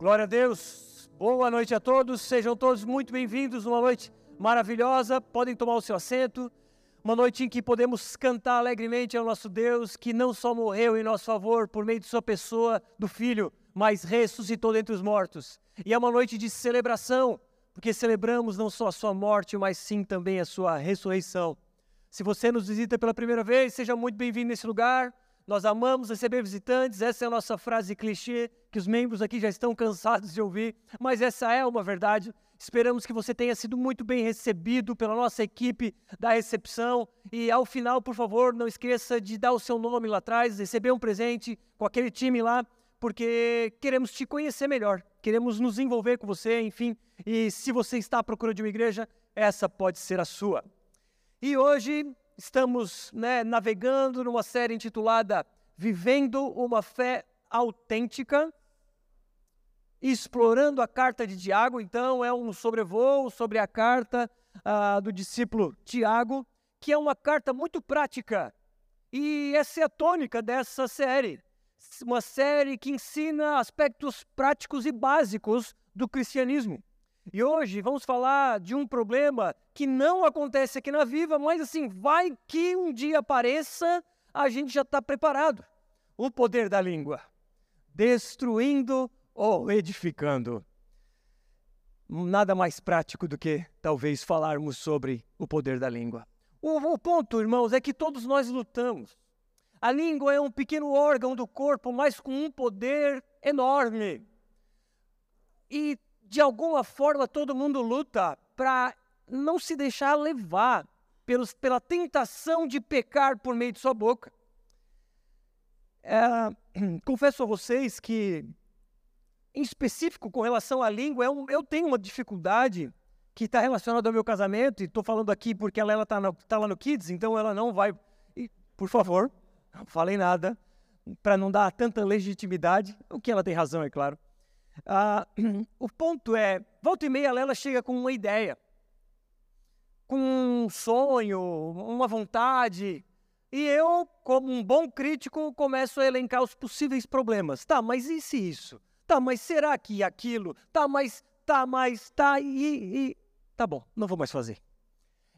Glória a Deus. Boa noite a todos. Sejam todos muito bem-vindos. Uma noite maravilhosa. Podem tomar o seu assento. Uma noite em que podemos cantar alegremente ao nosso Deus, que não só morreu em nosso favor por meio de sua pessoa, do Filho, mas ressuscitou dentre os mortos. E é uma noite de celebração, porque celebramos não só a sua morte, mas sim também a sua ressurreição. Se você nos visita pela primeira vez, seja muito bem-vindo nesse lugar. Nós amamos receber visitantes, essa é a nossa frase clichê que os membros aqui já estão cansados de ouvir, mas essa é uma verdade. Esperamos que você tenha sido muito bem recebido pela nossa equipe da recepção e ao final, por favor, não esqueça de dar o seu nome lá atrás, receber um presente com aquele time lá, porque queremos te conhecer melhor, queremos nos envolver com você, enfim. E se você está à procura de uma igreja, essa pode ser a sua. E hoje estamos né, navegando numa série intitulada Vivendo uma Fé Autêntica, explorando a carta de Tiago. Então, é um sobrevoo sobre a carta uh, do discípulo Tiago, que é uma carta muito prática. E essa é a tônica dessa série. Uma série que ensina aspectos práticos e básicos do cristianismo. E hoje vamos falar de um problema que não acontece aqui na Viva, mas assim, vai que um dia apareça, a gente já está preparado. O poder da língua, destruindo ou edificando. Nada mais prático do que talvez falarmos sobre o poder da língua. O, o ponto, irmãos, é que todos nós lutamos. A língua é um pequeno órgão do corpo, mas com um poder enorme. E de alguma forma todo mundo luta para não se deixar levar pelos, pela tentação de pecar por meio de sua boca. É, confesso a vocês que, em específico com relação à língua, eu, eu tenho uma dificuldade que está relacionada ao meu casamento, e estou falando aqui porque ela está tá lá no Kids, então ela não vai. E, por favor, não falei nada, para não dar tanta legitimidade, o que ela tem razão, é claro. Ah, o ponto é, volta e meia ela chega com uma ideia, com um sonho, uma vontade, e eu, como um bom crítico, começo a elencar os possíveis problemas. Tá, mas e se isso? Tá, mas será que aquilo? Tá, mas, tá, mas, tá, e, e... Tá bom, não vou mais fazer.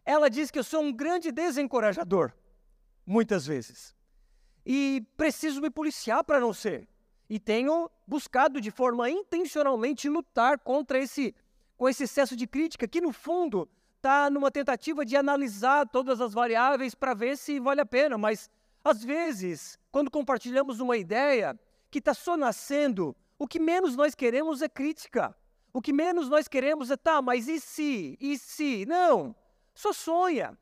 Ela diz que eu sou um grande desencorajador, muitas vezes. E preciso me policiar para não ser e tenho buscado de forma intencionalmente lutar contra esse com esse excesso de crítica que no fundo está numa tentativa de analisar todas as variáveis para ver se vale a pena, mas às vezes, quando compartilhamos uma ideia que está só nascendo, o que menos nós queremos é crítica. O que menos nós queremos é, tá, mas e se? E se? Não, só sonha.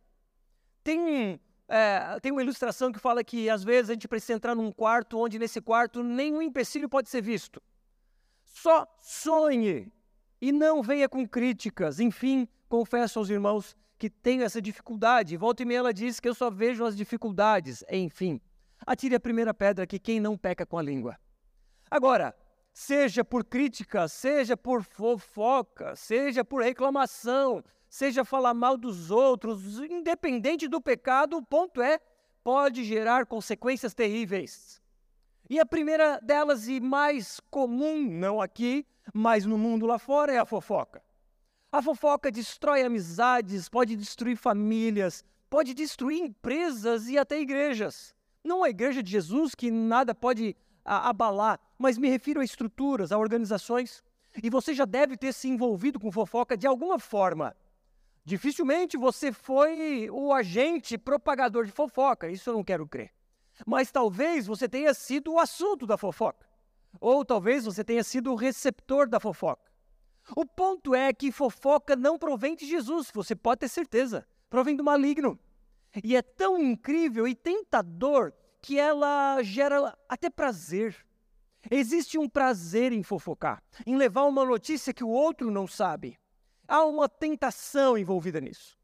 Tem é, tem uma ilustração que fala que às vezes a gente precisa entrar num quarto onde nesse quarto nenhum empecilho pode ser visto. Só sonhe e não venha com críticas. Enfim, confesso aos irmãos que tenho essa dificuldade. Volta e meia ela diz que eu só vejo as dificuldades. Enfim, atire a primeira pedra que quem não peca com a língua. Agora, seja por crítica, seja por fofoca, seja por reclamação, seja falar mal dos outros, independente do pecado, o ponto é, pode gerar consequências terríveis. E a primeira delas, e mais comum, não aqui, mas no mundo lá fora, é a fofoca. A fofoca destrói amizades, pode destruir famílias, pode destruir empresas e até igrejas. Não a igreja de Jesus, que nada pode a, abalar, mas me refiro a estruturas, a organizações. E você já deve ter se envolvido com fofoca de alguma forma. Dificilmente você foi o agente propagador de fofoca, isso eu não quero crer. Mas talvez você tenha sido o assunto da fofoca. Ou talvez você tenha sido o receptor da fofoca. O ponto é que fofoca não provém de Jesus, você pode ter certeza. Provém do maligno. E é tão incrível e tentador que ela gera até prazer. Existe um prazer em fofocar, em levar uma notícia que o outro não sabe. Há uma tentação envolvida nisso.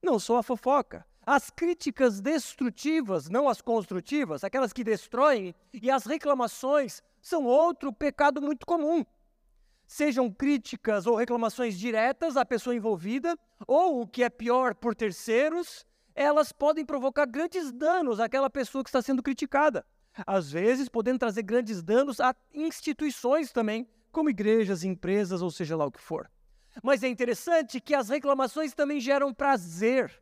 Não só a fofoca, as críticas destrutivas, não as construtivas, aquelas que destroem, e as reclamações são outro pecado muito comum. Sejam críticas ou reclamações diretas à pessoa envolvida, ou o que é pior, por terceiros, elas podem provocar grandes danos àquela pessoa que está sendo criticada. Às vezes, podendo trazer grandes danos a instituições também, como igrejas, empresas, ou seja lá o que for. Mas é interessante que as reclamações também geram prazer.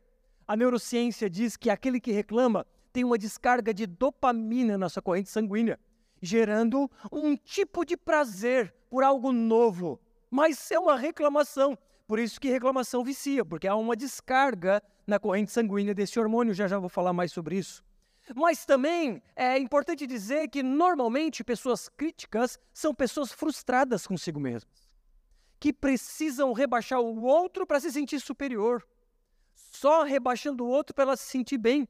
A neurociência diz que aquele que reclama tem uma descarga de dopamina na sua corrente sanguínea, gerando um tipo de prazer por algo novo. Mas é uma reclamação. Por isso que reclamação vicia, porque há uma descarga na corrente sanguínea desse hormônio. Já já vou falar mais sobre isso. Mas também é importante dizer que normalmente pessoas críticas são pessoas frustradas consigo mesmas, que precisam rebaixar o outro para se sentir superior, só rebaixando o outro para ela se sentir bem.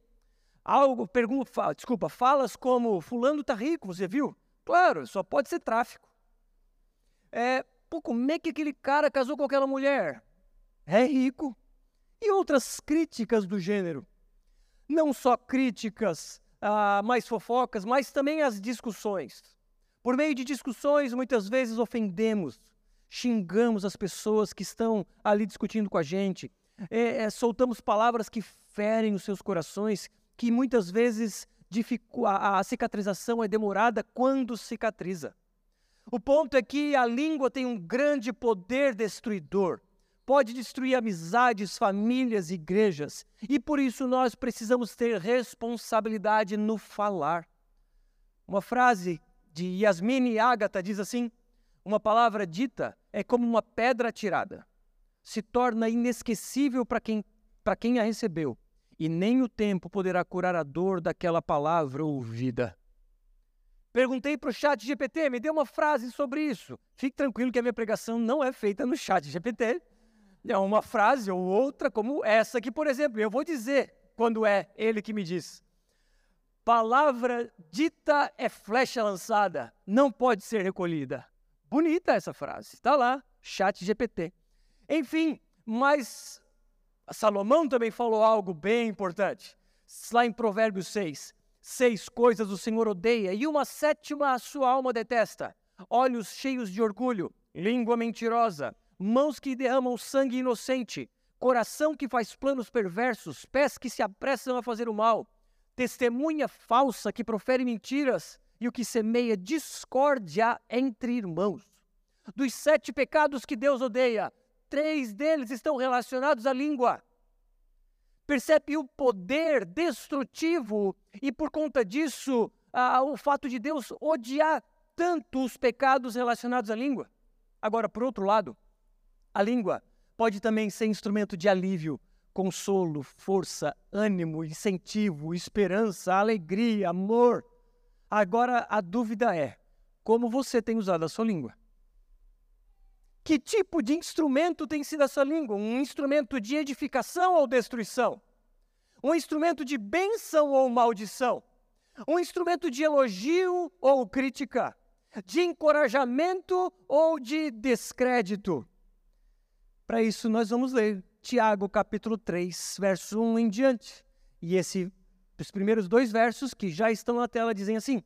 Algo, pergunta, desculpa, falas como fulano tá rico, você viu? Claro, só pode ser tráfico. É, pô, como é que aquele cara casou com aquela mulher? É rico. E outras críticas do gênero não só críticas, ah, mais fofocas, mas também as discussões. Por meio de discussões, muitas vezes ofendemos, xingamos as pessoas que estão ali discutindo com a gente, é, é, soltamos palavras que ferem os seus corações, que muitas vezes a, a cicatrização é demorada quando cicatriza. O ponto é que a língua tem um grande poder destruidor pode destruir amizades, famílias, igrejas. E por isso nós precisamos ter responsabilidade no falar. Uma frase de Yasmine Ágata diz assim: Uma palavra dita é como uma pedra atirada. Se torna inesquecível para quem, quem a recebeu, e nem o tempo poderá curar a dor daquela palavra ouvida. Perguntei para o chat GPT, me dê uma frase sobre isso. Fique tranquilo que a minha pregação não é feita no chat GPT é uma frase ou outra, como essa aqui, por exemplo. Eu vou dizer quando é ele que me diz. Palavra dita é flecha lançada, não pode ser recolhida. Bonita essa frase, está lá, chat GPT. Enfim, mas Salomão também falou algo bem importante. Lá em Provérbios 6, seis coisas o Senhor odeia e uma sétima a sua alma detesta: olhos cheios de orgulho, língua mentirosa, mãos que derramam sangue inocente, coração que faz planos perversos, pés que se apressam a fazer o mal, testemunha falsa que profere mentiras e o que semeia discórdia entre irmãos. Dos sete pecados que Deus odeia, três deles estão relacionados à língua. Percebe o poder destrutivo e, por conta disso, ah, o fato de Deus odiar tanto os pecados relacionados à língua. Agora, por outro lado, a língua pode também ser instrumento de alívio, consolo, força, ânimo, incentivo, esperança, alegria, amor. Agora a dúvida é: como você tem usado a sua língua? Que tipo de instrumento tem sido a sua língua? Um instrumento de edificação ou destruição? Um instrumento de bênção ou maldição? Um instrumento de elogio ou crítica? De encorajamento ou de descrédito? Para isso, nós vamos ler Tiago capítulo 3, verso 1 em diante. E esse, os primeiros dois versos que já estão na tela dizem assim: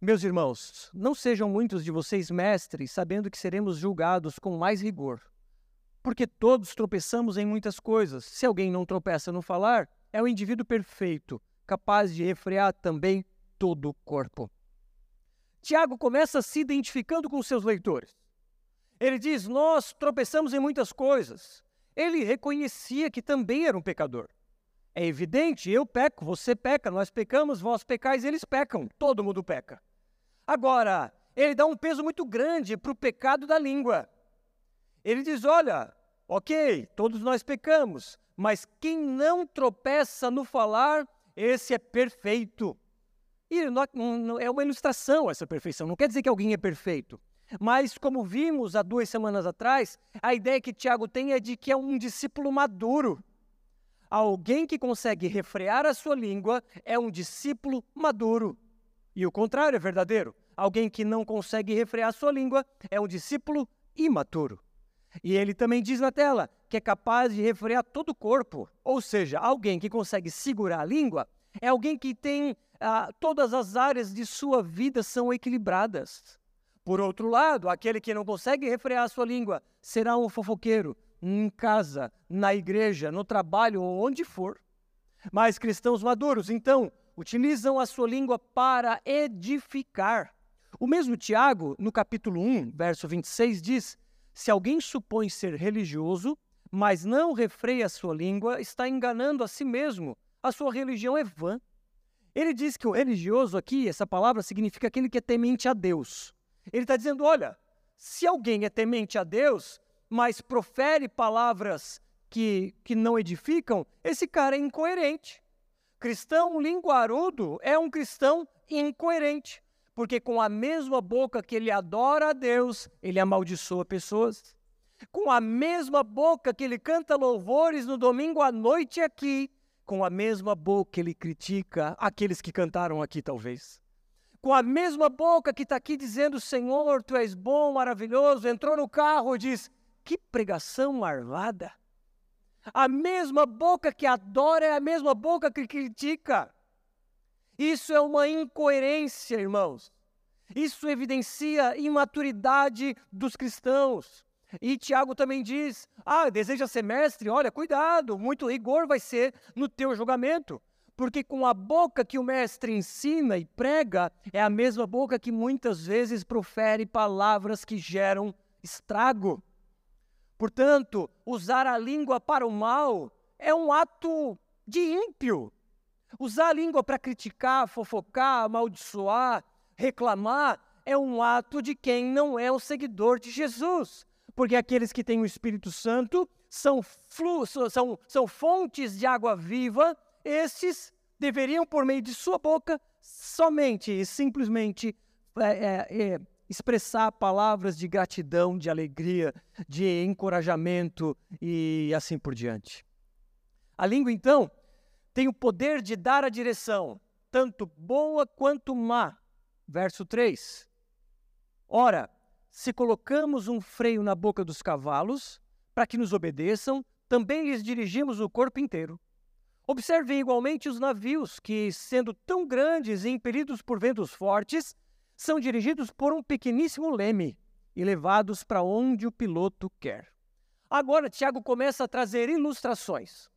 Meus irmãos, não sejam muitos de vocês mestres, sabendo que seremos julgados com mais rigor. Porque todos tropeçamos em muitas coisas. Se alguém não tropeça no falar, é o indivíduo perfeito, capaz de refrear também todo o corpo. Tiago começa se identificando com seus leitores. Ele diz: Nós tropeçamos em muitas coisas. Ele reconhecia que também era um pecador. É evidente, eu peco, você peca, nós pecamos, vós pecais, eles pecam, todo mundo peca. Agora, ele dá um peso muito grande para o pecado da língua. Ele diz: olha, ok, todos nós pecamos, mas quem não tropeça no falar, esse é perfeito. E é uma ilustração essa perfeição, não quer dizer que alguém é perfeito. Mas, como vimos há duas semanas atrás, a ideia que Tiago tem é de que é um discípulo maduro. Alguém que consegue refrear a sua língua é um discípulo maduro. E o contrário é verdadeiro. Alguém que não consegue refrear a sua língua é um discípulo imaturo. E ele também diz na tela que é capaz de refrear todo o corpo. Ou seja, alguém que consegue segurar a língua é alguém que tem ah, todas as áreas de sua vida são equilibradas. Por outro lado, aquele que não consegue refrear a sua língua será um fofoqueiro em casa, na igreja, no trabalho ou onde for. Mas cristãos maduros, então, utilizam a sua língua para edificar. O mesmo Tiago, no capítulo 1, verso 26, diz: Se alguém supõe ser religioso, mas não refreia a sua língua, está enganando a si mesmo. A sua religião é vã. Ele diz que o religioso aqui, essa palavra significa aquele que é temente a Deus. Ele está dizendo: olha, se alguém é temente a Deus, mas profere palavras que, que não edificam, esse cara é incoerente. Cristão linguarudo é um cristão incoerente, porque com a mesma boca que ele adora a Deus, ele amaldiçoa pessoas. Com a mesma boca que ele canta louvores no domingo à noite aqui, com a mesma boca ele critica aqueles que cantaram aqui, talvez. Com a mesma boca que está aqui dizendo: Senhor, tu és bom, maravilhoso, entrou no carro e diz: Que pregação marvada. A mesma boca que adora é a mesma boca que critica. Isso é uma incoerência, irmãos. Isso evidencia imaturidade dos cristãos. E Tiago também diz: Ah, deseja ser mestre? Olha, cuidado, muito rigor vai ser no teu julgamento. Porque com a boca que o mestre ensina e prega, é a mesma boca que muitas vezes profere palavras que geram estrago. Portanto, usar a língua para o mal é um ato de ímpio. Usar a língua para criticar, fofocar, amaldiçoar, reclamar é um ato de quem não é o seguidor de Jesus. Porque aqueles que têm o Espírito Santo são, fluxos, são, são fontes de água viva, estes deveriam, por meio de sua boca, somente e simplesmente é, é, é, expressar palavras de gratidão, de alegria, de encorajamento e assim por diante. A língua, então, tem o poder de dar a direção, tanto boa quanto má. Verso 3. Ora, se colocamos um freio na boca dos cavalos, para que nos obedeçam, também lhes dirigimos o corpo inteiro. Observem igualmente os navios, que, sendo tão grandes e impelidos por ventos fortes, são dirigidos por um pequeníssimo leme e levados para onde o piloto quer. Agora, Tiago começa a trazer ilustrações.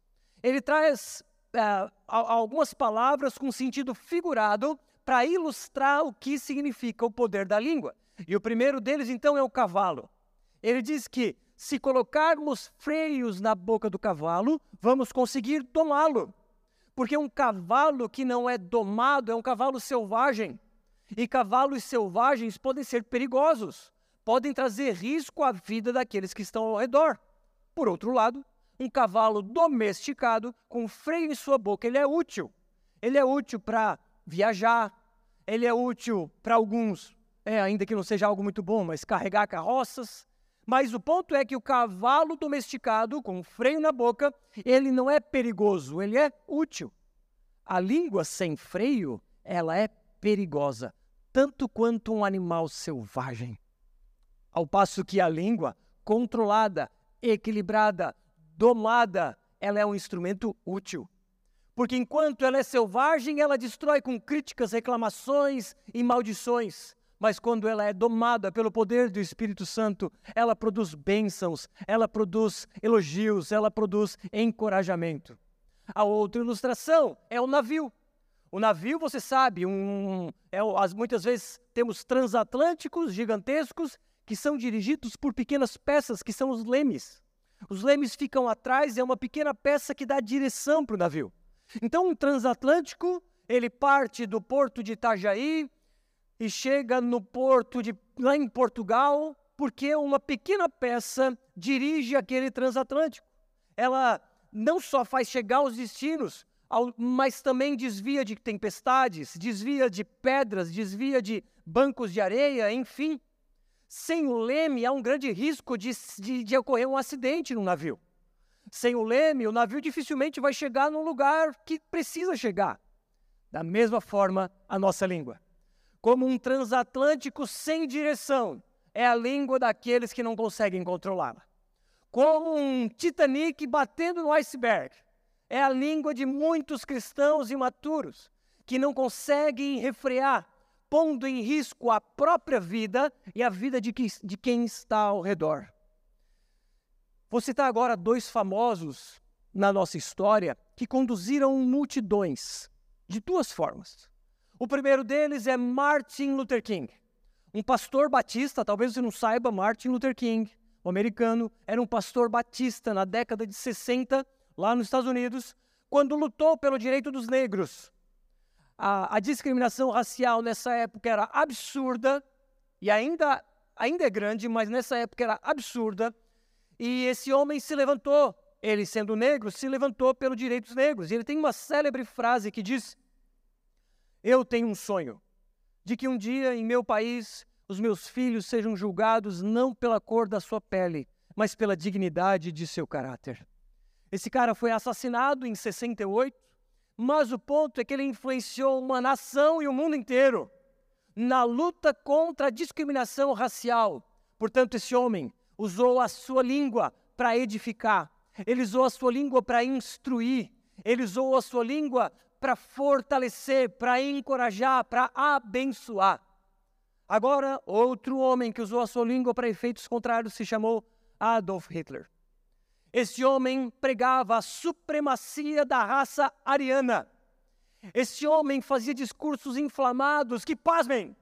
Ele traz uh, algumas palavras com sentido figurado para ilustrar o que significa o poder da língua. E o primeiro deles, então, é o cavalo. Ele diz que se colocarmos freios na boca do cavalo, vamos conseguir domá-lo. Porque um cavalo que não é domado é um cavalo selvagem. E cavalos selvagens podem ser perigosos, podem trazer risco à vida daqueles que estão ao redor. Por outro lado, um cavalo domesticado, com freio em sua boca, ele é útil. Ele é útil para viajar, ele é útil para alguns, é, ainda que não seja algo muito bom, mas carregar carroças. Mas o ponto é que o cavalo domesticado, com freio na boca, ele não é perigoso, ele é útil. A língua sem freio, ela é perigosa, tanto quanto um animal selvagem. Ao passo que a língua, controlada, equilibrada, domada, ela é um instrumento útil. Porque enquanto ela é selvagem, ela destrói com críticas, reclamações e maldições. Mas quando ela é domada pelo poder do Espírito Santo, ela produz bênçãos, ela produz elogios, ela produz encorajamento. A outra ilustração é o navio. O navio, você sabe, um, é, as, muitas vezes temos transatlânticos gigantescos que são dirigidos por pequenas peças, que são os lemes. Os lemes ficam atrás, é uma pequena peça que dá direção para o navio. Então, um transatlântico, ele parte do porto de Itajaí e chega no porto de lá em Portugal, porque uma pequena peça dirige aquele transatlântico. Ela não só faz chegar aos destinos, mas também desvia de tempestades, desvia de pedras, desvia de bancos de areia, enfim. Sem o leme, há um grande risco de, de, de ocorrer um acidente no navio. Sem o leme, o navio dificilmente vai chegar num lugar que precisa chegar. Da mesma forma, a nossa língua. Como um transatlântico sem direção, é a língua daqueles que não conseguem controlá-la. Como um Titanic batendo no iceberg, é a língua de muitos cristãos imaturos que não conseguem refrear, pondo em risco a própria vida e a vida de, que, de quem está ao redor. Vou citar agora dois famosos na nossa história que conduziram multidões de duas formas. O primeiro deles é Martin Luther King. Um pastor batista, talvez você não saiba, Martin Luther King, o americano, era um pastor batista na década de 60, lá nos Estados Unidos, quando lutou pelo direito dos negros. A, a discriminação racial nessa época era absurda, e ainda, ainda é grande, mas nessa época era absurda. E esse homem se levantou, ele sendo negro, se levantou pelo direito dos negros. E ele tem uma célebre frase que diz: Eu tenho um sonho de que um dia em meu país os meus filhos sejam julgados não pela cor da sua pele, mas pela dignidade de seu caráter. Esse cara foi assassinado em 68, mas o ponto é que ele influenciou uma nação e o mundo inteiro na luta contra a discriminação racial. Portanto, esse homem usou a sua língua para edificar, ele usou a sua língua para instruir, ele usou a sua língua para fortalecer, para encorajar, para abençoar. Agora, outro homem que usou a sua língua para efeitos contrários se chamou Adolf Hitler. Esse homem pregava a supremacia da raça ariana. Esse homem fazia discursos inflamados que, pasmem,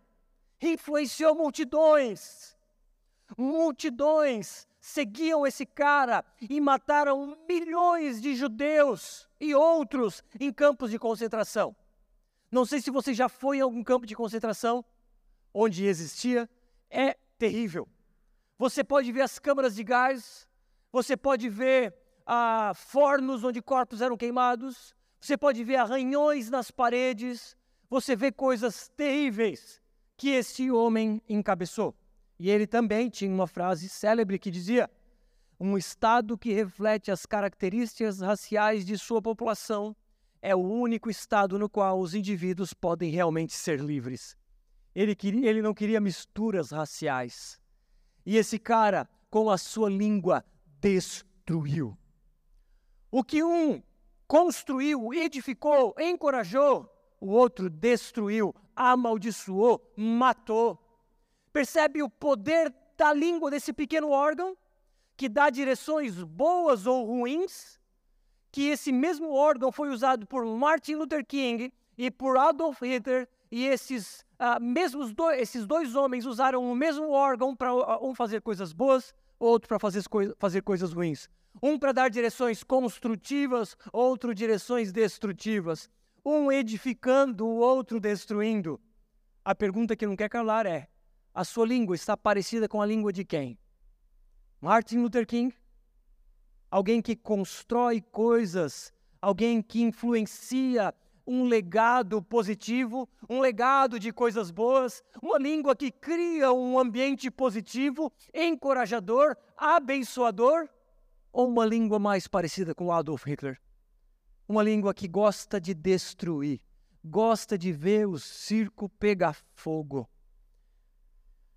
influenciou multidões. Multidões seguiam esse cara e mataram milhões de judeus e outros em campos de concentração. Não sei se você já foi em algum campo de concentração onde existia, é terrível. Você pode ver as câmaras de gás, você pode ver ah, fornos onde corpos eram queimados, você pode ver arranhões nas paredes, você vê coisas terríveis que esse homem encabeçou. E ele também tinha uma frase célebre que dizia: um Estado que reflete as características raciais de sua população é o único Estado no qual os indivíduos podem realmente ser livres. Ele, queria, ele não queria misturas raciais. E esse cara, com a sua língua, destruiu. O que um construiu, edificou, encorajou, o outro destruiu, amaldiçoou, matou. Percebe o poder da língua desse pequeno órgão que dá direções boas ou ruins? Que esse mesmo órgão foi usado por Martin Luther King e por Adolf Hitler e esses uh, mesmos dois, esses dois homens usaram o mesmo órgão para uh, um fazer coisas boas, outro para fazer, coi fazer coisas ruins. Um para dar direções construtivas, outro direções destrutivas. Um edificando, o outro destruindo. A pergunta que não quer calar é: a sua língua está parecida com a língua de quem? Martin Luther King? Alguém que constrói coisas, alguém que influencia um legado positivo, um legado de coisas boas, uma língua que cria um ambiente positivo, encorajador, abençoador, ou uma língua mais parecida com Adolf Hitler? Uma língua que gosta de destruir, gosta de ver o circo pegar fogo,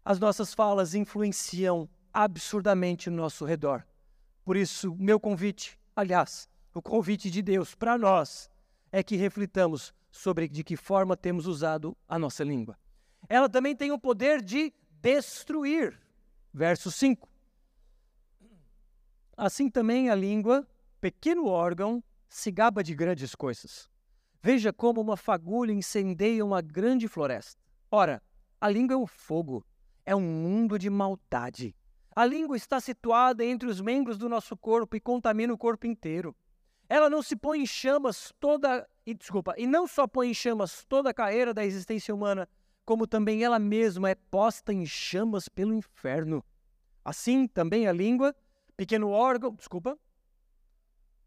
as nossas falas influenciam absurdamente no nosso redor. Por isso, meu convite, aliás, o convite de Deus para nós é que reflitamos sobre de que forma temos usado a nossa língua. Ela também tem o poder de destruir. Verso 5. Assim também a língua, pequeno órgão, se gaba de grandes coisas. Veja como uma fagulha incendeia uma grande floresta. Ora, a língua é um fogo é um mundo de maldade. A língua está situada entre os membros do nosso corpo e contamina o corpo inteiro. Ela não se põe em chamas toda, e, desculpa, e não só põe em chamas toda a carreira da existência humana, como também ela mesma é posta em chamas pelo inferno. Assim também a língua, pequeno órgão, desculpa,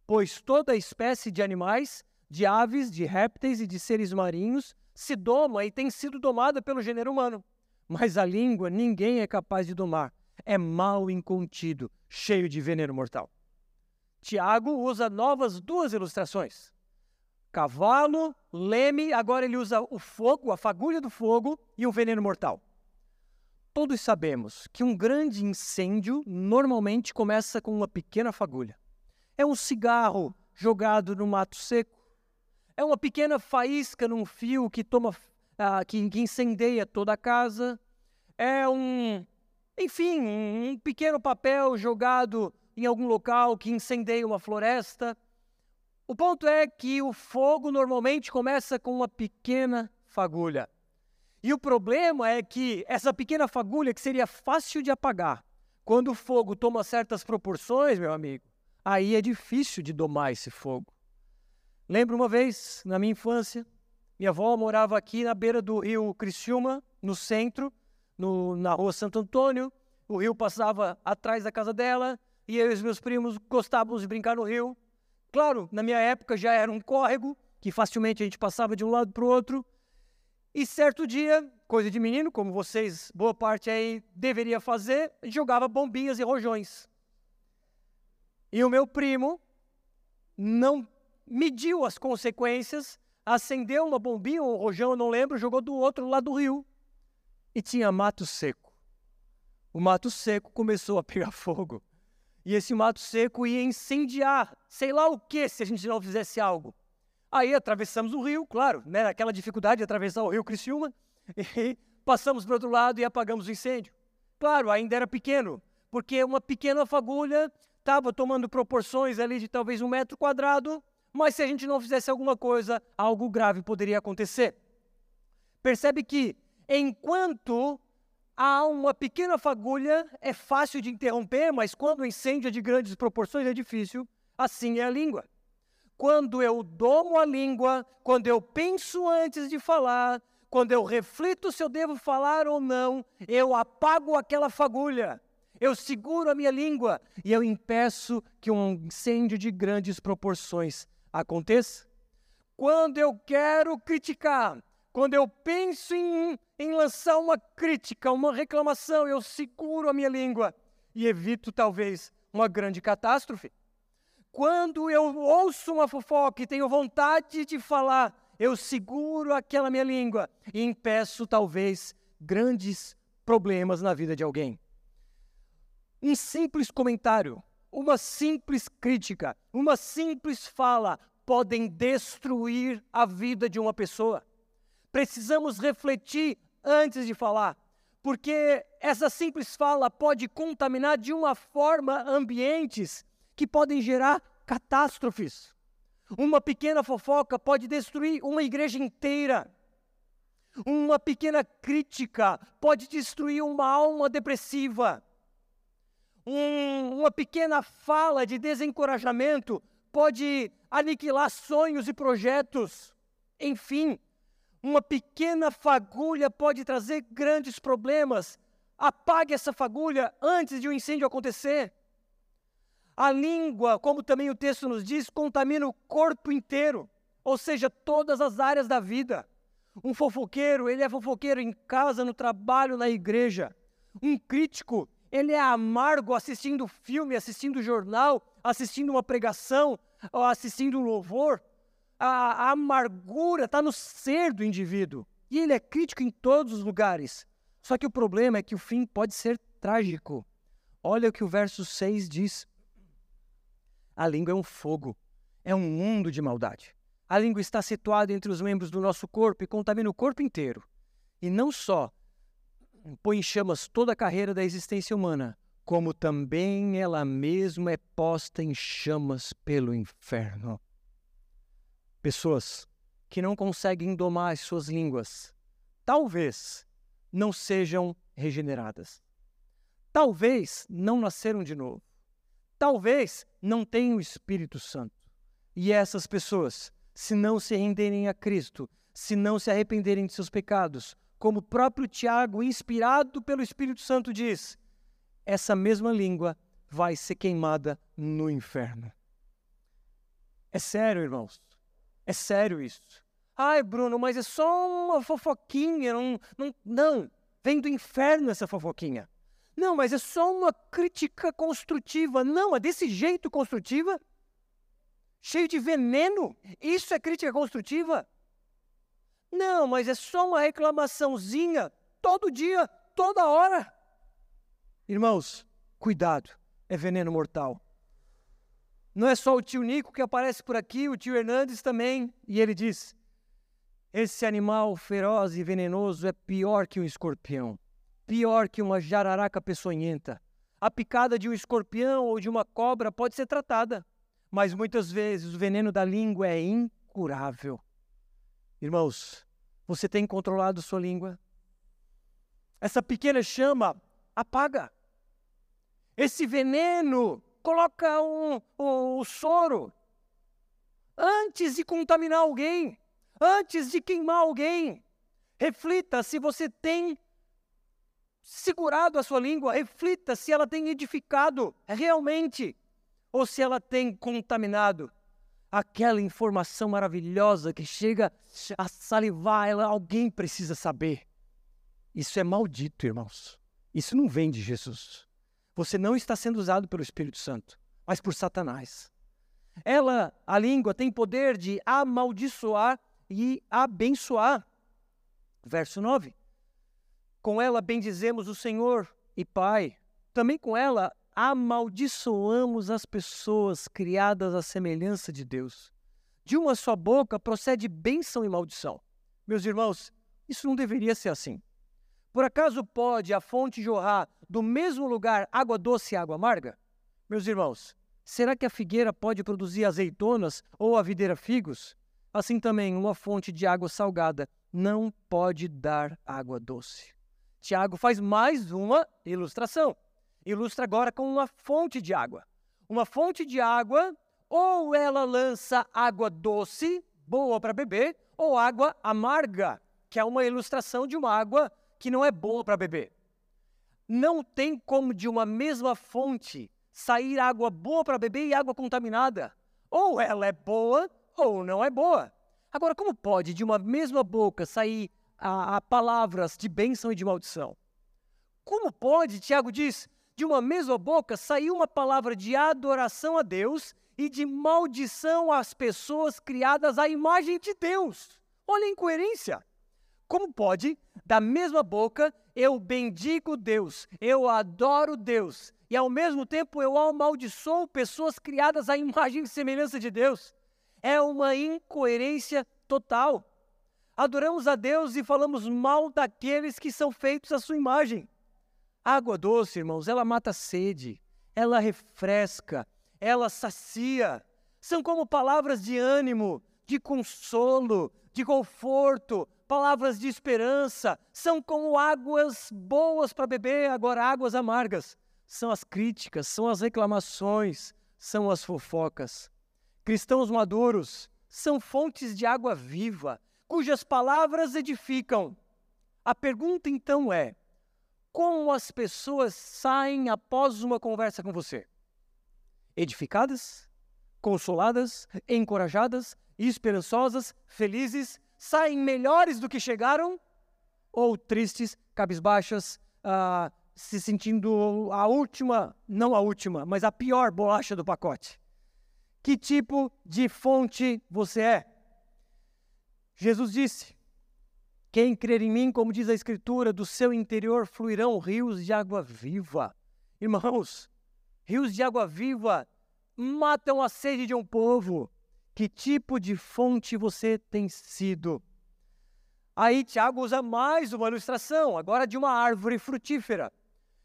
pois toda espécie de animais, de aves, de répteis e de seres marinhos se doma e tem sido domada pelo gênero humano. Mas a língua ninguém é capaz de domar. É mal incontido, cheio de veneno mortal. Tiago usa novas duas ilustrações. Cavalo, leme, agora ele usa o fogo, a fagulha do fogo e o veneno mortal. Todos sabemos que um grande incêndio normalmente começa com uma pequena fagulha. É um cigarro jogado no mato seco. É uma pequena faísca num fio que toma ah, que, que incendeia toda a casa. É um, enfim, um pequeno papel jogado em algum local que incendeia uma floresta. O ponto é que o fogo normalmente começa com uma pequena fagulha. E o problema é que essa pequena fagulha, que seria fácil de apagar, quando o fogo toma certas proporções, meu amigo, aí é difícil de domar esse fogo. Lembro uma vez, na minha infância, minha avó morava aqui na beira do rio Criciúma, no centro, no, na rua Santo Antônio. O rio passava atrás da casa dela e eu e os meus primos gostávamos de brincar no rio. Claro, na minha época já era um córrego, que facilmente a gente passava de um lado para o outro. E certo dia, coisa de menino, como vocês, boa parte aí deveria fazer, jogava bombinhas e rojões. E o meu primo não mediu as consequências, acendeu uma bombinha ou um rojão, eu não lembro, jogou do outro lado do rio. E tinha mato seco. O mato seco começou a pegar fogo. E esse mato seco ia incendiar, sei lá o que, se a gente não fizesse algo. Aí atravessamos o rio, claro, né, aquela dificuldade de atravessar o rio Criciúma, e passamos para o outro lado e apagamos o incêndio. Claro, ainda era pequeno, porque uma pequena fagulha estava tomando proporções ali de talvez um metro quadrado, mas se a gente não fizesse alguma coisa, algo grave poderia acontecer. Percebe que enquanto há uma pequena fagulha, é fácil de interromper, mas quando o incêndio é de grandes proporções é difícil. Assim é a língua. Quando eu domo a língua, quando eu penso antes de falar, quando eu reflito se eu devo falar ou não, eu apago aquela fagulha. Eu seguro a minha língua e eu impeço que um incêndio de grandes proporções aconteça. Quando eu quero criticar, quando eu penso em, em lançar uma crítica, uma reclamação, eu seguro a minha língua e evito talvez uma grande catástrofe. Quando eu ouço uma fofoca e tenho vontade de falar, eu seguro aquela minha língua e impeço talvez grandes problemas na vida de alguém. Um simples comentário, uma simples crítica, uma simples fala podem destruir a vida de uma pessoa precisamos refletir antes de falar, porque essa simples fala pode contaminar de uma forma ambientes que podem gerar catástrofes. Uma pequena fofoca pode destruir uma igreja inteira. Uma pequena crítica pode destruir uma alma depressiva. Um, uma pequena fala de desencorajamento pode aniquilar sonhos e projetos. Enfim, uma pequena fagulha pode trazer grandes problemas. Apague essa fagulha antes de um incêndio acontecer. A língua, como também o texto nos diz, contamina o corpo inteiro, ou seja, todas as áreas da vida. Um fofoqueiro, ele é fofoqueiro em casa, no trabalho, na igreja. Um crítico, ele é amargo assistindo filme, assistindo jornal, assistindo uma pregação, assistindo um louvor a, a amargura está no ser do indivíduo. E ele é crítico em todos os lugares. Só que o problema é que o fim pode ser trágico. Olha o que o verso 6 diz. A língua é um fogo, é um mundo de maldade. A língua está situada entre os membros do nosso corpo e contamina o corpo inteiro. E não só põe em chamas toda a carreira da existência humana, como também ela mesma é posta em chamas pelo inferno. Pessoas que não conseguem domar as suas línguas, talvez não sejam regeneradas. Talvez não nasceram de novo. Talvez não tenham o Espírito Santo. E essas pessoas, se não se renderem a Cristo, se não se arrependerem de seus pecados, como o próprio Tiago, inspirado pelo Espírito Santo, diz, essa mesma língua vai ser queimada no inferno. É sério, irmãos. É sério isso. Ai, Bruno, mas é só uma fofoquinha. Não, não, não. vem do inferno essa fofoquinha. Não, mas é só uma crítica construtiva. Não, é desse jeito construtiva? Cheio de veneno? Isso é crítica construtiva? Não, mas é só uma reclamaçãozinha todo dia, toda hora. Irmãos, cuidado, é veneno mortal. Não é só o tio Nico que aparece por aqui, o tio Hernandes também, e ele diz: Esse animal feroz e venenoso é pior que um escorpião, pior que uma jararaca peçonhenta. A picada de um escorpião ou de uma cobra pode ser tratada, mas muitas vezes o veneno da língua é incurável. Irmãos, você tem controlado sua língua? essa pequena chama apaga. Esse veneno coloca um, um soro antes de contaminar alguém, antes de queimar alguém. Reflita se você tem segurado a sua língua, reflita se ela tem edificado realmente ou se ela tem contaminado aquela informação maravilhosa que chega a salivar, ela, alguém precisa saber. Isso é maldito, irmãos. Isso não vem de Jesus. Você não está sendo usado pelo Espírito Santo, mas por Satanás. Ela, a língua, tem poder de amaldiçoar e abençoar. Verso 9. Com ela bendizemos o Senhor e Pai. Também com ela amaldiçoamos as pessoas criadas à semelhança de Deus. De uma só boca procede bênção e maldição. Meus irmãos, isso não deveria ser assim. Por acaso pode a fonte jorrar do mesmo lugar água doce e água amarga? Meus irmãos, será que a figueira pode produzir azeitonas ou a videira figos? Assim também, uma fonte de água salgada não pode dar água doce. Tiago faz mais uma ilustração. Ilustra agora com uma fonte de água. Uma fonte de água, ou ela lança água doce, boa para beber, ou água amarga, que é uma ilustração de uma água que não é boa para beber. Não tem como de uma mesma fonte sair água boa para beber e água contaminada. Ou ela é boa ou não é boa. Agora, como pode de uma mesma boca sair a, a palavras de bênção e de maldição? Como pode, Tiago diz, de uma mesma boca sair uma palavra de adoração a Deus e de maldição às pessoas criadas à imagem de Deus? Olha a incoerência. Como pode, da mesma boca, eu bendigo Deus, eu adoro Deus, e ao mesmo tempo eu amaldiçoo pessoas criadas à imagem e semelhança de Deus? É uma incoerência total. Adoramos a Deus e falamos mal daqueles que são feitos à sua imagem. água doce, irmãos, ela mata a sede, ela refresca, ela sacia. São como palavras de ânimo, de consolo, de conforto, palavras de esperança, são como águas boas para beber, agora águas amargas. São as críticas, são as reclamações, são as fofocas. Cristãos maduros são fontes de água viva, cujas palavras edificam. A pergunta então é: como as pessoas saem após uma conversa com você? Edificadas? Consoladas? Encorajadas? Esperançosas? Felizes? saem melhores do que chegaram ou tristes, cabisbaixas, ah, se sentindo a última, não a última, mas a pior bolacha do pacote? Que tipo de fonte você é? Jesus disse: Quem crer em mim, como diz a Escritura, do seu interior fluirão rios de água viva. Irmãos, rios de água viva matam a sede de um povo. Que tipo de fonte você tem sido? Aí Tiago usa mais uma ilustração, agora de uma árvore frutífera.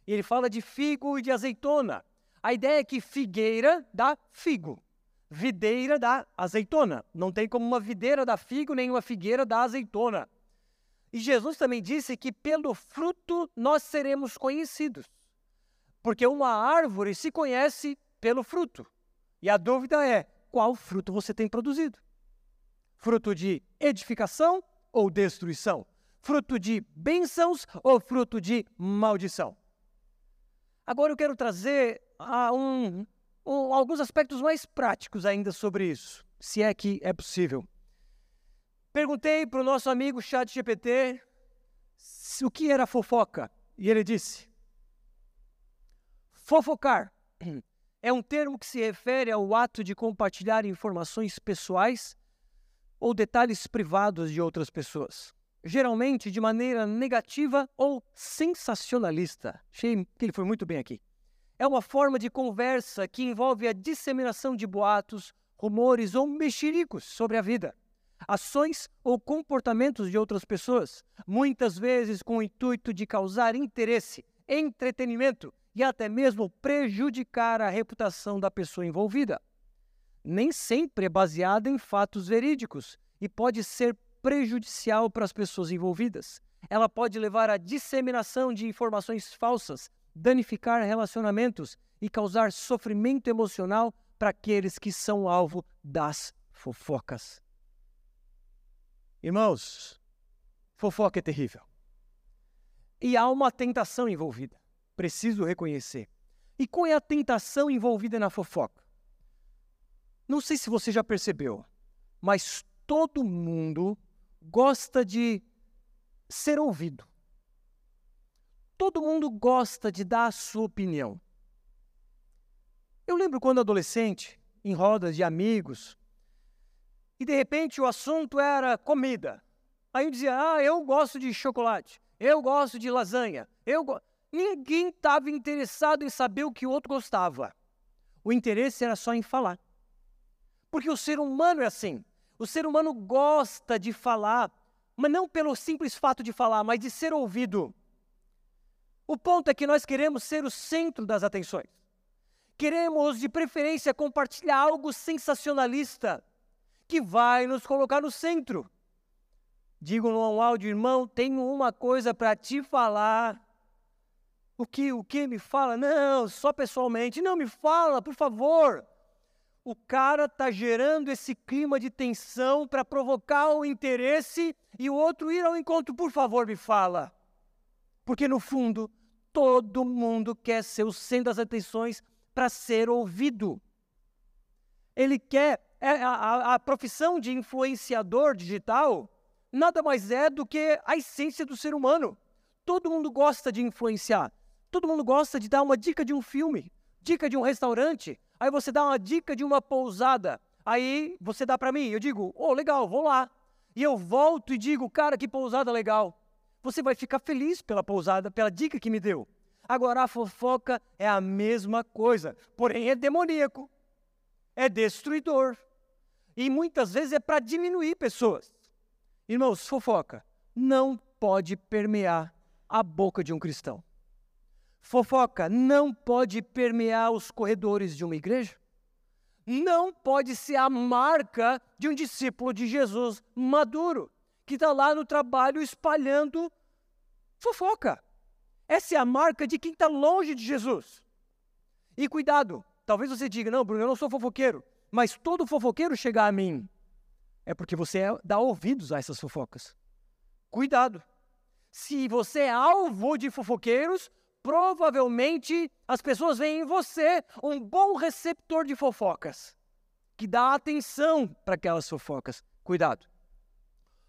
E ele fala de figo e de azeitona. A ideia é que figueira dá figo, videira dá azeitona. Não tem como uma videira dar figo, nem uma figueira dar azeitona. E Jesus também disse que pelo fruto nós seremos conhecidos. Porque uma árvore se conhece pelo fruto. E a dúvida é: qual fruto você tem produzido. Fruto de edificação ou destruição? Fruto de bênçãos ou fruto de maldição? Agora eu quero trazer ah, um, um, alguns aspectos mais práticos ainda sobre isso, se é que é possível. Perguntei para o nosso amigo Chat GPT o que era fofoca e ele disse: fofocar é um termo que se refere ao ato de compartilhar informações pessoais ou detalhes privados de outras pessoas, geralmente de maneira negativa ou sensacionalista. Achei que ele foi muito bem aqui. É uma forma de conversa que envolve a disseminação de boatos, rumores ou mexericos sobre a vida, ações ou comportamentos de outras pessoas, muitas vezes com o intuito de causar interesse, entretenimento e até mesmo prejudicar a reputação da pessoa envolvida. Nem sempre é baseada em fatos verídicos e pode ser prejudicial para as pessoas envolvidas. ela pode levar à disseminação de informações falsas, danificar relacionamentos e causar sofrimento emocional para aqueles que são alvo das fofocas. Irmãos, fofoca é terrível. E há uma tentação envolvida, preciso reconhecer. E qual é a tentação envolvida na fofoca? Não sei se você já percebeu, mas todo mundo gosta de ser ouvido. Todo mundo gosta de dar a sua opinião. Eu lembro quando adolescente, em rodas de amigos, e de repente o assunto era comida. Aí eu dizia: Ah, eu gosto de chocolate, eu gosto de lasanha, eu go... Ninguém estava interessado em saber o que o outro gostava. O interesse era só em falar. Porque o ser humano é assim. O ser humano gosta de falar, mas não pelo simples fato de falar, mas de ser ouvido. O ponto é que nós queremos ser o centro das atenções. Queremos, de preferência, compartilhar algo sensacionalista que vai nos colocar no centro. Digo no áudio, irmão, tenho uma coisa para te falar. O que, o que me fala? Não, só pessoalmente. Não, me fala, por favor. O cara está gerando esse clima de tensão para provocar o interesse e o outro ir ao encontro. Por favor, me fala. Porque no fundo, todo mundo quer ser o centro das atenções para ser ouvido. Ele quer. É, a, a profissão de influenciador digital nada mais é do que a essência do ser humano. Todo mundo gosta de influenciar. Todo mundo gosta de dar uma dica de um filme, dica de um restaurante. Aí você dá uma dica de uma pousada. Aí você dá para mim. Eu digo, oh, legal, vou lá. E eu volto e digo, cara, que pousada legal. Você vai ficar feliz pela pousada, pela dica que me deu. Agora, a fofoca é a mesma coisa, porém é demoníaco, é destruidor. E muitas vezes é para diminuir pessoas. Irmãos, fofoca não pode permear a boca de um cristão. Fofoca não pode permear os corredores de uma igreja. Não pode ser a marca de um discípulo de Jesus maduro, que está lá no trabalho espalhando fofoca. Essa é a marca de quem está longe de Jesus. E cuidado, talvez você diga: não, Bruno, eu não sou fofoqueiro, mas todo fofoqueiro chega a mim. É porque você é, dá ouvidos a essas fofocas. Cuidado. Se você é alvo de fofoqueiros, provavelmente as pessoas veem em você um bom receptor de fofocas, que dá atenção para aquelas fofocas. Cuidado.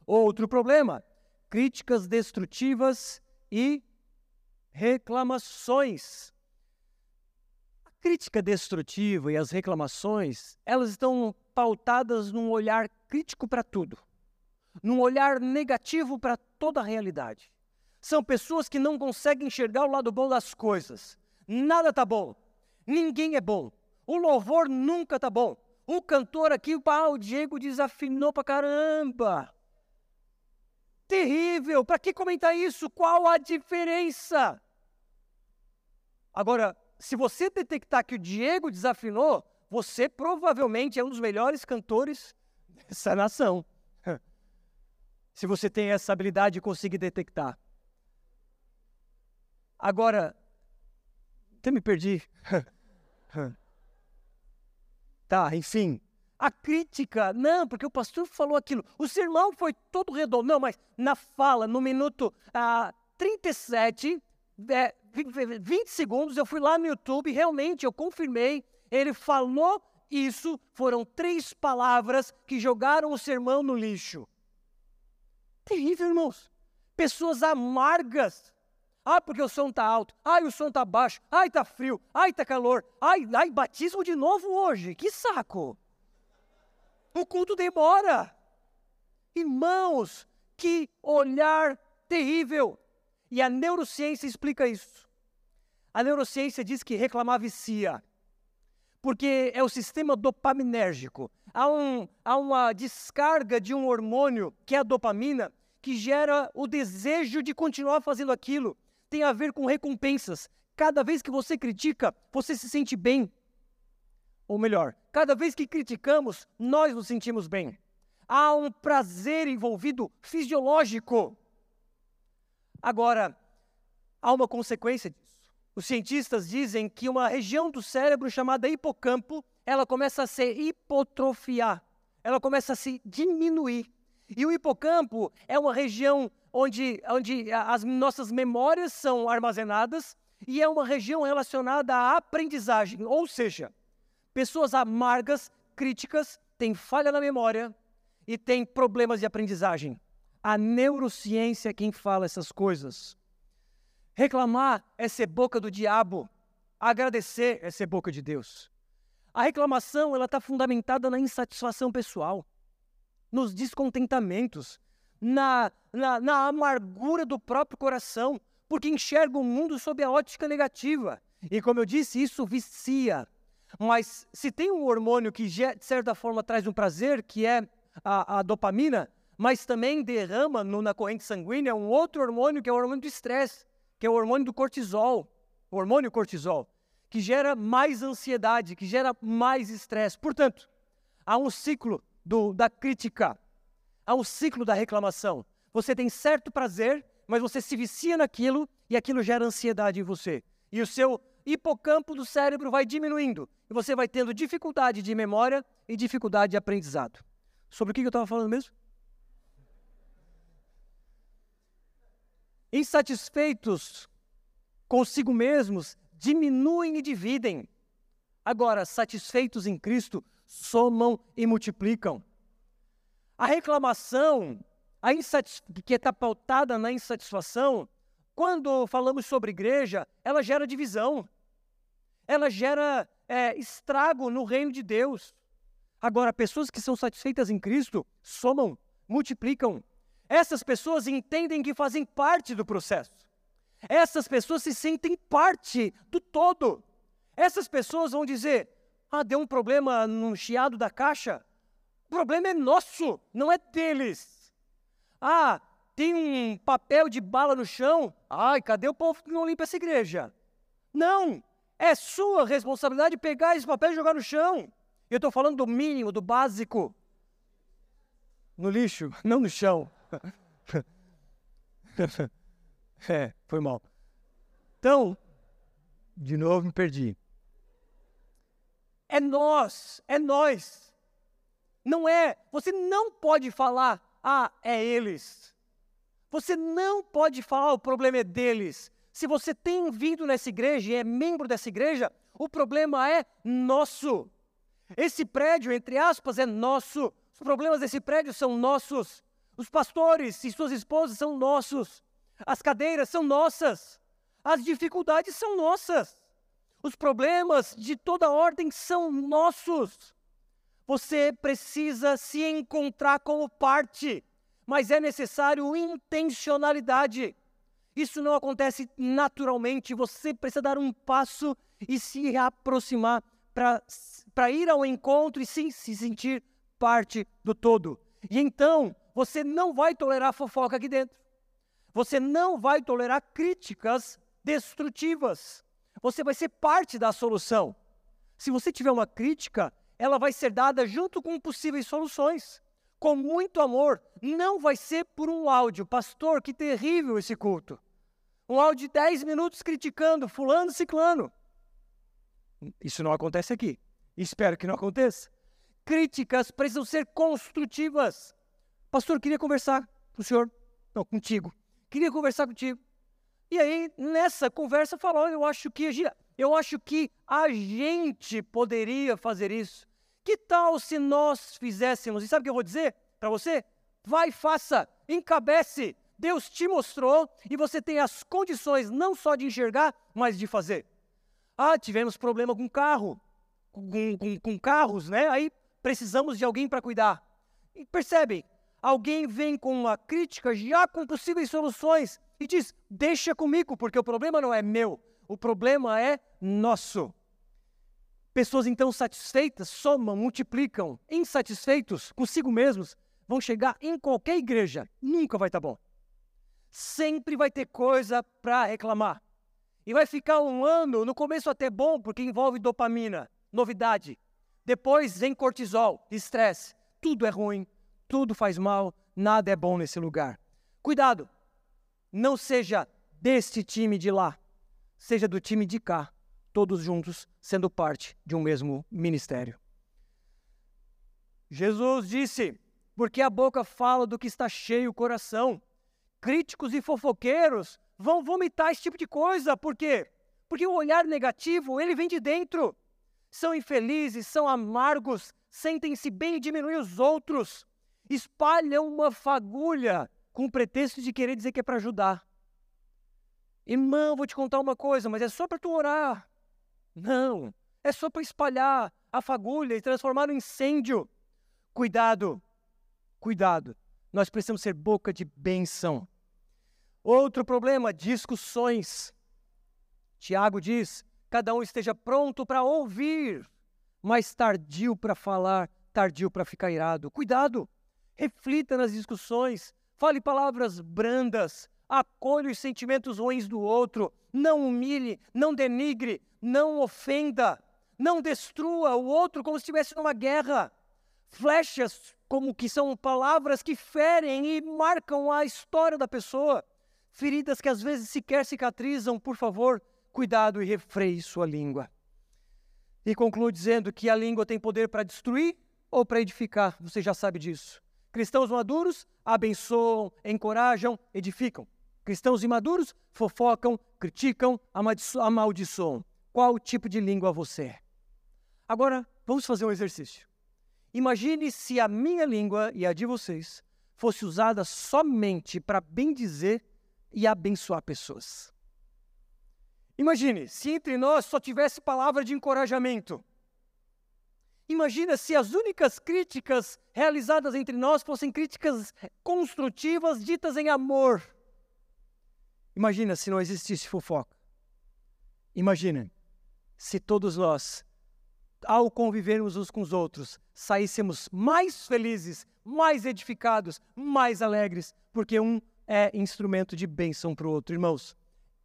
Outro problema: críticas destrutivas e reclamações. A crítica destrutiva e as reclamações, elas estão pautadas num olhar crítico para tudo, num olhar negativo para toda a realidade. São pessoas que não conseguem enxergar o lado bom das coisas. Nada tá bom. Ninguém é bom. O louvor nunca tá bom. O cantor aqui, ah, o Diego desafinou pra caramba. Terrível. Para que comentar isso? Qual a diferença? Agora, se você detectar que o Diego desafinou, você provavelmente é um dos melhores cantores dessa nação. Se você tem essa habilidade de conseguir detectar. Agora, até me perdi. tá, enfim. A crítica, não, porque o pastor falou aquilo. O sermão foi todo redondo. Não, mas na fala, no minuto ah, 37, é, 20 segundos, eu fui lá no YouTube, realmente eu confirmei. Ele falou isso, foram três palavras que jogaram o sermão no lixo. Terrível, irmãos. Pessoas amargas ah, porque o som está alto. Ai, o som está baixo. Ai, está frio. Ai, está calor. Ai, ai, batismo de novo hoje. Que saco. O culto demora. Irmãos, que olhar terrível. E a neurociência explica isso. A neurociência diz que reclamar vicia. Porque é o sistema dopaminérgico. Há, um, há uma descarga de um hormônio, que é a dopamina, que gera o desejo de continuar fazendo aquilo tem a ver com recompensas. Cada vez que você critica, você se sente bem. Ou melhor, cada vez que criticamos, nós nos sentimos bem. Há um prazer envolvido fisiológico. Agora, há uma consequência disso. Os cientistas dizem que uma região do cérebro chamada hipocampo, ela começa a se hipotrofiar, ela começa a se diminuir. E o hipocampo é uma região onde, onde as nossas memórias são armazenadas e é uma região relacionada à aprendizagem, ou seja, pessoas amargas, críticas, têm falha na memória e têm problemas de aprendizagem. A neurociência é quem fala essas coisas. Reclamar é ser boca do diabo. Agradecer é ser boca de Deus. A reclamação ela está fundamentada na insatisfação pessoal, nos descontentamentos, na, na, na amargura do próprio coração, porque enxerga o mundo sob a ótica negativa. E como eu disse, isso vicia. Mas se tem um hormônio que, de certa forma, traz um prazer, que é a, a dopamina, mas também derrama no, na corrente sanguínea um outro hormônio, que é o hormônio do estresse que é o hormônio do cortisol, o hormônio cortisol, que gera mais ansiedade, que gera mais estresse. Portanto, há um ciclo do, da crítica, há um ciclo da reclamação. Você tem certo prazer, mas você se vicia naquilo e aquilo gera ansiedade em você. E o seu hipocampo do cérebro vai diminuindo e você vai tendo dificuldade de memória e dificuldade de aprendizado. Sobre o que eu estava falando mesmo? Insatisfeitos consigo mesmos, diminuem e dividem. Agora, satisfeitos em Cristo, somam e multiplicam. A reclamação, a que está pautada na insatisfação, quando falamos sobre igreja, ela gera divisão, ela gera é, estrago no reino de Deus. Agora, pessoas que são satisfeitas em Cristo somam, multiplicam, essas pessoas entendem que fazem parte do processo. Essas pessoas se sentem parte do todo. Essas pessoas vão dizer: ah, deu um problema no chiado da caixa. O problema é nosso, não é deles. Ah, tem um papel de bala no chão. Ai, cadê o povo que não limpa essa igreja? Não, é sua responsabilidade pegar esse papel e jogar no chão. Eu estou falando do mínimo, do básico. No lixo, não no chão. é, foi mal. Então, de novo me perdi. É nós, é nós. Não é, você não pode falar, ah, é eles. Você não pode falar, o problema é deles. Se você tem vindo nessa igreja e é membro dessa igreja, o problema é nosso. Esse prédio, entre aspas, é nosso. Os problemas desse prédio são nossos. Os pastores e suas esposas são nossos. As cadeiras são nossas. As dificuldades são nossas. Os problemas de toda ordem são nossos. Você precisa se encontrar como parte, mas é necessário intencionalidade. Isso não acontece naturalmente. Você precisa dar um passo e se aproximar para ir ao encontro e sim se sentir parte do todo. E então, você não vai tolerar fofoca aqui dentro. Você não vai tolerar críticas destrutivas. Você vai ser parte da solução. Se você tiver uma crítica, ela vai ser dada junto com possíveis soluções. Com muito amor. Não vai ser por um áudio. Pastor, que terrível esse culto. Um áudio de 10 minutos criticando fulano, ciclano. Isso não acontece aqui. Espero que não aconteça. Críticas precisam ser construtivas. Pastor, queria conversar com o senhor, não, contigo. Queria conversar contigo. E aí, nessa conversa, falou: eu acho que eu acho que a gente poderia fazer isso. Que tal se nós fizéssemos? E sabe o que eu vou dizer para você? Vai, faça, encabece. Deus te mostrou e você tem as condições não só de enxergar, mas de fazer. Ah, tivemos problema com carro, com, com, com carros, né? Aí precisamos de alguém para cuidar. E percebe, alguém vem com uma crítica já com possíveis soluções e diz: Deixa comigo, porque o problema não é meu, o problema é nosso. Pessoas então satisfeitas somam, multiplicam. Insatisfeitos consigo mesmos vão chegar em qualquer igreja, nunca vai estar tá bom. Sempre vai ter coisa para reclamar. E vai ficar um ano, no começo até bom, porque envolve dopamina, novidade. Depois vem cortisol, estresse. Tudo é ruim, tudo faz mal, nada é bom nesse lugar. Cuidado! não seja deste time de lá, seja do time de cá, todos juntos sendo parte de um mesmo ministério. Jesus disse: porque a boca fala do que está cheio o coração. Críticos e fofoqueiros vão vomitar esse tipo de coisa, por quê? Porque o olhar negativo, ele vem de dentro. São infelizes, são amargos, sentem-se bem e diminuem os outros. Espalham uma fagulha com o pretexto de querer dizer que é para ajudar. Irmão, vou te contar uma coisa, mas é só para tu orar. Não, é só para espalhar a fagulha e transformar no incêndio. Cuidado, cuidado. Nós precisamos ser boca de bênção. Outro problema, discussões. Tiago diz: cada um esteja pronto para ouvir, mas tardio para falar, tardio para ficar irado. Cuidado, reflita nas discussões, fale palavras brandas, acolha os sentimentos ruins do outro, não humilhe, não denigre, não ofenda, não destrua o outro como se estivesse numa guerra. Flechas como que são palavras que ferem e marcam a história da pessoa. Feridas que às vezes sequer cicatrizam, por favor, cuidado e refreie sua língua. E concluo dizendo que a língua tem poder para destruir ou para edificar, você já sabe disso. Cristãos maduros abençoam, encorajam, edificam. Cristãos imaduros fofocam, criticam, amaldiçoam. Qual tipo de língua você é? Agora, vamos fazer um exercício. Imagine se a minha língua e a de vocês fosse usada somente para bendizer e abençoar pessoas. Imagine se entre nós só tivesse palavra de encorajamento. Imagina se as únicas críticas realizadas entre nós fossem críticas construtivas ditas em amor. Imagina se não existisse fofoca. Imagina se todos nós ao convivermos uns com os outros, saíssemos mais felizes, mais edificados, mais alegres, porque um é instrumento de bênção para o outro. Irmãos,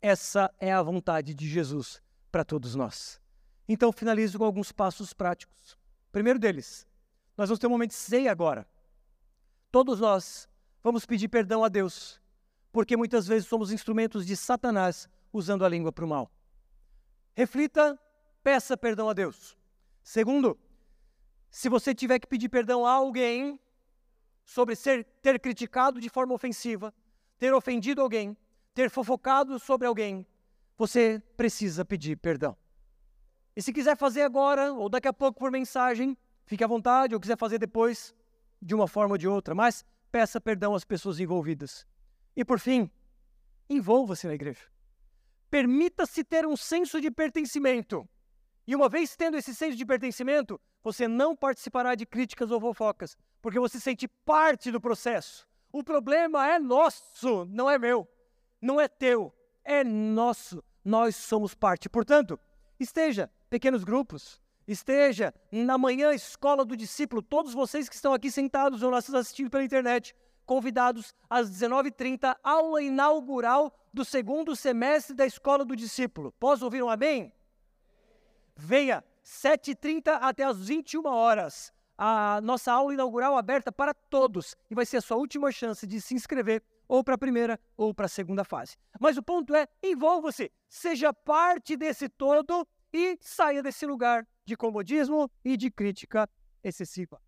essa é a vontade de Jesus para todos nós. Então, finalizo com alguns passos práticos. Primeiro deles, nós vamos ter um momento de ceia agora. Todos nós vamos pedir perdão a Deus, porque muitas vezes somos instrumentos de Satanás usando a língua para o mal. Reflita, peça perdão a Deus. Segundo, se você tiver que pedir perdão a alguém sobre ser, ter criticado de forma ofensiva, ter ofendido alguém, ter fofocado sobre alguém, você precisa pedir perdão. E se quiser fazer agora, ou daqui a pouco por mensagem, fique à vontade, ou quiser fazer depois, de uma forma ou de outra, mas peça perdão às pessoas envolvidas. E por fim, envolva-se na igreja. Permita-se ter um senso de pertencimento. E uma vez tendo esse senso de pertencimento, você não participará de críticas ou fofocas, porque você sente parte do processo. O problema é nosso, não é meu, não é teu, é nosso. Nós somos parte. Portanto, esteja pequenos grupos, esteja na manhã escola do discípulo, todos vocês que estão aqui sentados ou assistindo pela internet, convidados às 19h30, aula inaugural do segundo semestre da escola do discípulo. Posso ouvir um amém? Venha, 7h30 até as 21 horas. A nossa aula inaugural aberta para todos e vai ser a sua última chance de se inscrever ou para a primeira ou para a segunda fase. Mas o ponto é, envolva-se, seja parte desse todo e saia desse lugar de comodismo e de crítica excessiva.